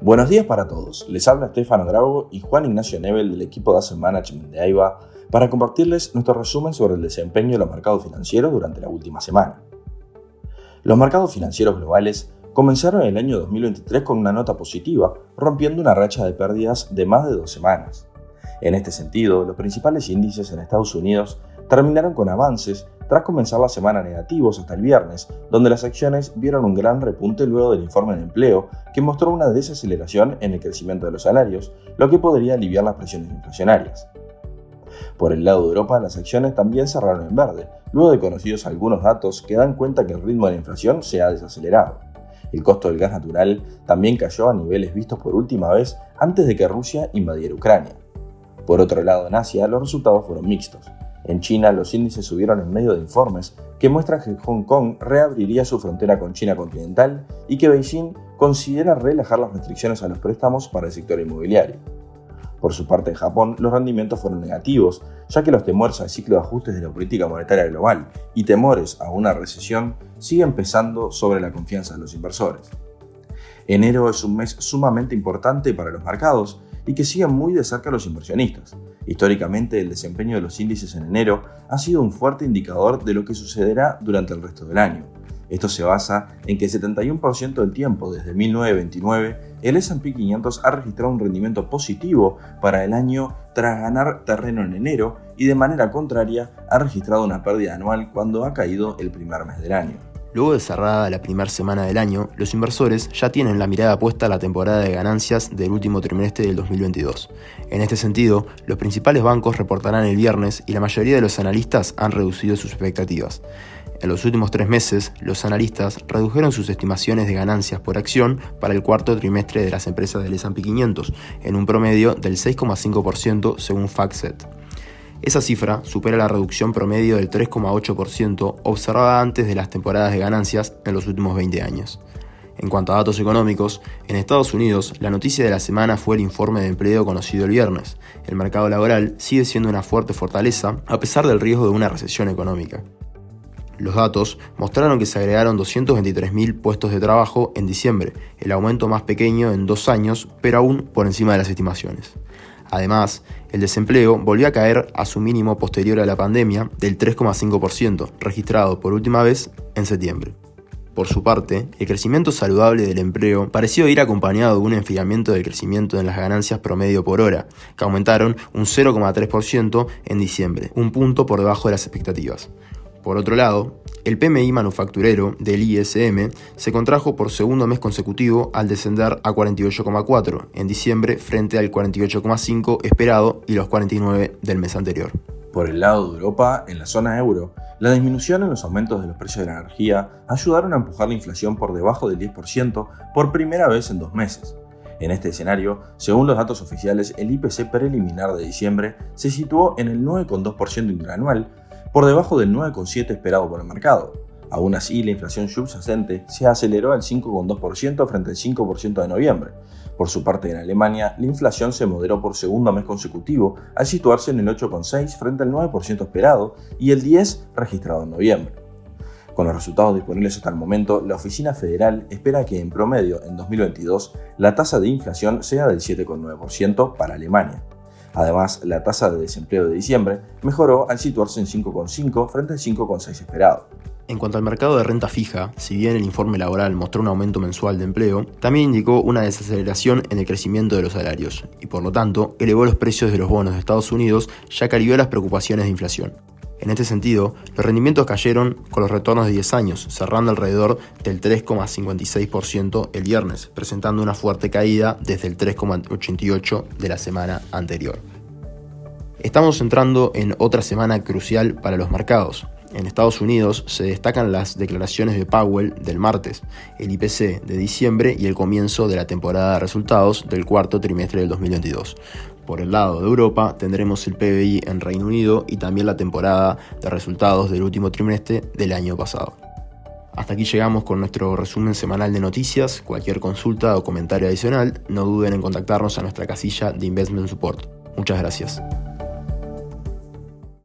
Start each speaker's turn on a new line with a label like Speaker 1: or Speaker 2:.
Speaker 1: Buenos días para todos. Les habla Estefano Grau y Juan Ignacio Nebel del equipo de Asset Management de AIBA para compartirles nuestro resumen sobre el desempeño de los mercados financieros durante la última semana. Los mercados financieros globales comenzaron el año 2023 con una nota positiva, rompiendo una racha de pérdidas de más de dos semanas. En este sentido, los principales índices en Estados Unidos terminaron con avances tras comenzar la semana negativos hasta el viernes, donde las acciones vieron un gran repunte luego del informe de empleo, que mostró una desaceleración en el crecimiento de los salarios, lo que podría aliviar las presiones inflacionarias. Por el lado de Europa, las acciones también cerraron en verde, luego de conocidos algunos datos que dan cuenta que el ritmo de la inflación se ha desacelerado. El costo del gas natural también cayó a niveles vistos por última vez antes de que Rusia invadiera Ucrania. Por otro lado, en Asia los resultados fueron mixtos. En China, los índices subieron en medio de informes que muestran que Hong Kong reabriría su frontera con China continental y que Beijing considera relajar las restricciones a los préstamos para el sector inmobiliario. Por su parte, en Japón, los rendimientos fueron negativos, ya que los temores al ciclo de ajustes de la política monetaria global y temores a una recesión siguen pesando sobre la confianza de los inversores. Enero es un mes sumamente importante para los mercados y que sigan muy de cerca los inversionistas. Históricamente, el desempeño de los índices en enero ha sido un fuerte indicador de lo que sucederá durante el resto del año. Esto se basa en que el 71% del tiempo desde 1929 el S&P 500 ha registrado un rendimiento positivo para el año tras ganar terreno en enero y de manera contraria ha registrado una pérdida anual cuando ha caído el primer mes del año.
Speaker 2: Luego de cerrada la primera semana del año, los inversores ya tienen la mirada puesta a la temporada de ganancias del último trimestre del 2022. En este sentido, los principales bancos reportarán el viernes y la mayoría de los analistas han reducido sus expectativas. En los últimos tres meses, los analistas redujeron sus estimaciones de ganancias por acción para el cuarto trimestre de las empresas del S&P 500, en un promedio del 6,5% según FactSet. Esa cifra supera la reducción promedio del 3,8% observada antes de las temporadas de ganancias en los últimos 20 años. En cuanto a datos económicos, en Estados Unidos la noticia de la semana fue el informe de empleo conocido el viernes. El mercado laboral sigue siendo una fuerte fortaleza a pesar del riesgo de una recesión económica. Los datos mostraron que se agregaron 223.000 puestos de trabajo en diciembre, el aumento más pequeño en dos años, pero aún por encima de las estimaciones. Además, el desempleo volvió a caer a su mínimo posterior a la pandemia del 3,5%, registrado por última vez en septiembre. Por su parte, el crecimiento saludable del empleo pareció ir acompañado de un enfriamiento del crecimiento en las ganancias promedio por hora, que aumentaron un 0,3% en diciembre, un punto por debajo de las expectativas. Por otro lado, el PMI manufacturero del ISM se contrajo por segundo mes consecutivo al descender a 48,4 en diciembre frente al 48,5 esperado y los 49 del mes anterior.
Speaker 1: Por el lado de Europa, en la zona euro, la disminución en los aumentos de los precios de la energía ayudaron a empujar la inflación por debajo del 10% por primera vez en dos meses. En este escenario, según los datos oficiales, el IPC preliminar de diciembre se situó en el 9,2% interanual, por debajo del 9,7% esperado por el mercado. Aún así, la inflación subyacente se aceleró al 5,2% frente al 5% de noviembre. Por su parte, en Alemania, la inflación se moderó por segundo mes consecutivo al situarse en el 8,6% frente al 9% esperado y el 10% registrado en noviembre. Con los resultados disponibles hasta el momento, la Oficina Federal espera que en promedio en 2022 la tasa de inflación sea del 7,9% para Alemania. Además, la tasa de desempleo de diciembre mejoró al situarse en 5,5 frente al 5,6 esperado.
Speaker 2: En cuanto al mercado de renta fija, si bien el informe laboral mostró un aumento mensual de empleo, también indicó una desaceleración en el crecimiento de los salarios y por lo tanto elevó los precios de los bonos de Estados Unidos ya que alivió las preocupaciones de inflación. En este sentido, los rendimientos cayeron con los retornos de 10 años, cerrando alrededor del 3,56% el viernes, presentando una fuerte caída desde el 3,88% de la semana anterior. Estamos entrando en otra semana crucial para los mercados. En Estados Unidos se destacan las declaraciones de Powell del martes, el IPC de diciembre y el comienzo de la temporada de resultados del cuarto trimestre del 2022. Por el lado de Europa tendremos el PBI en Reino Unido y también la temporada de resultados del último trimestre del año pasado. Hasta aquí llegamos con nuestro resumen semanal de noticias. Cualquier consulta o comentario adicional, no duden en contactarnos a nuestra casilla de Investment Support. Muchas gracias.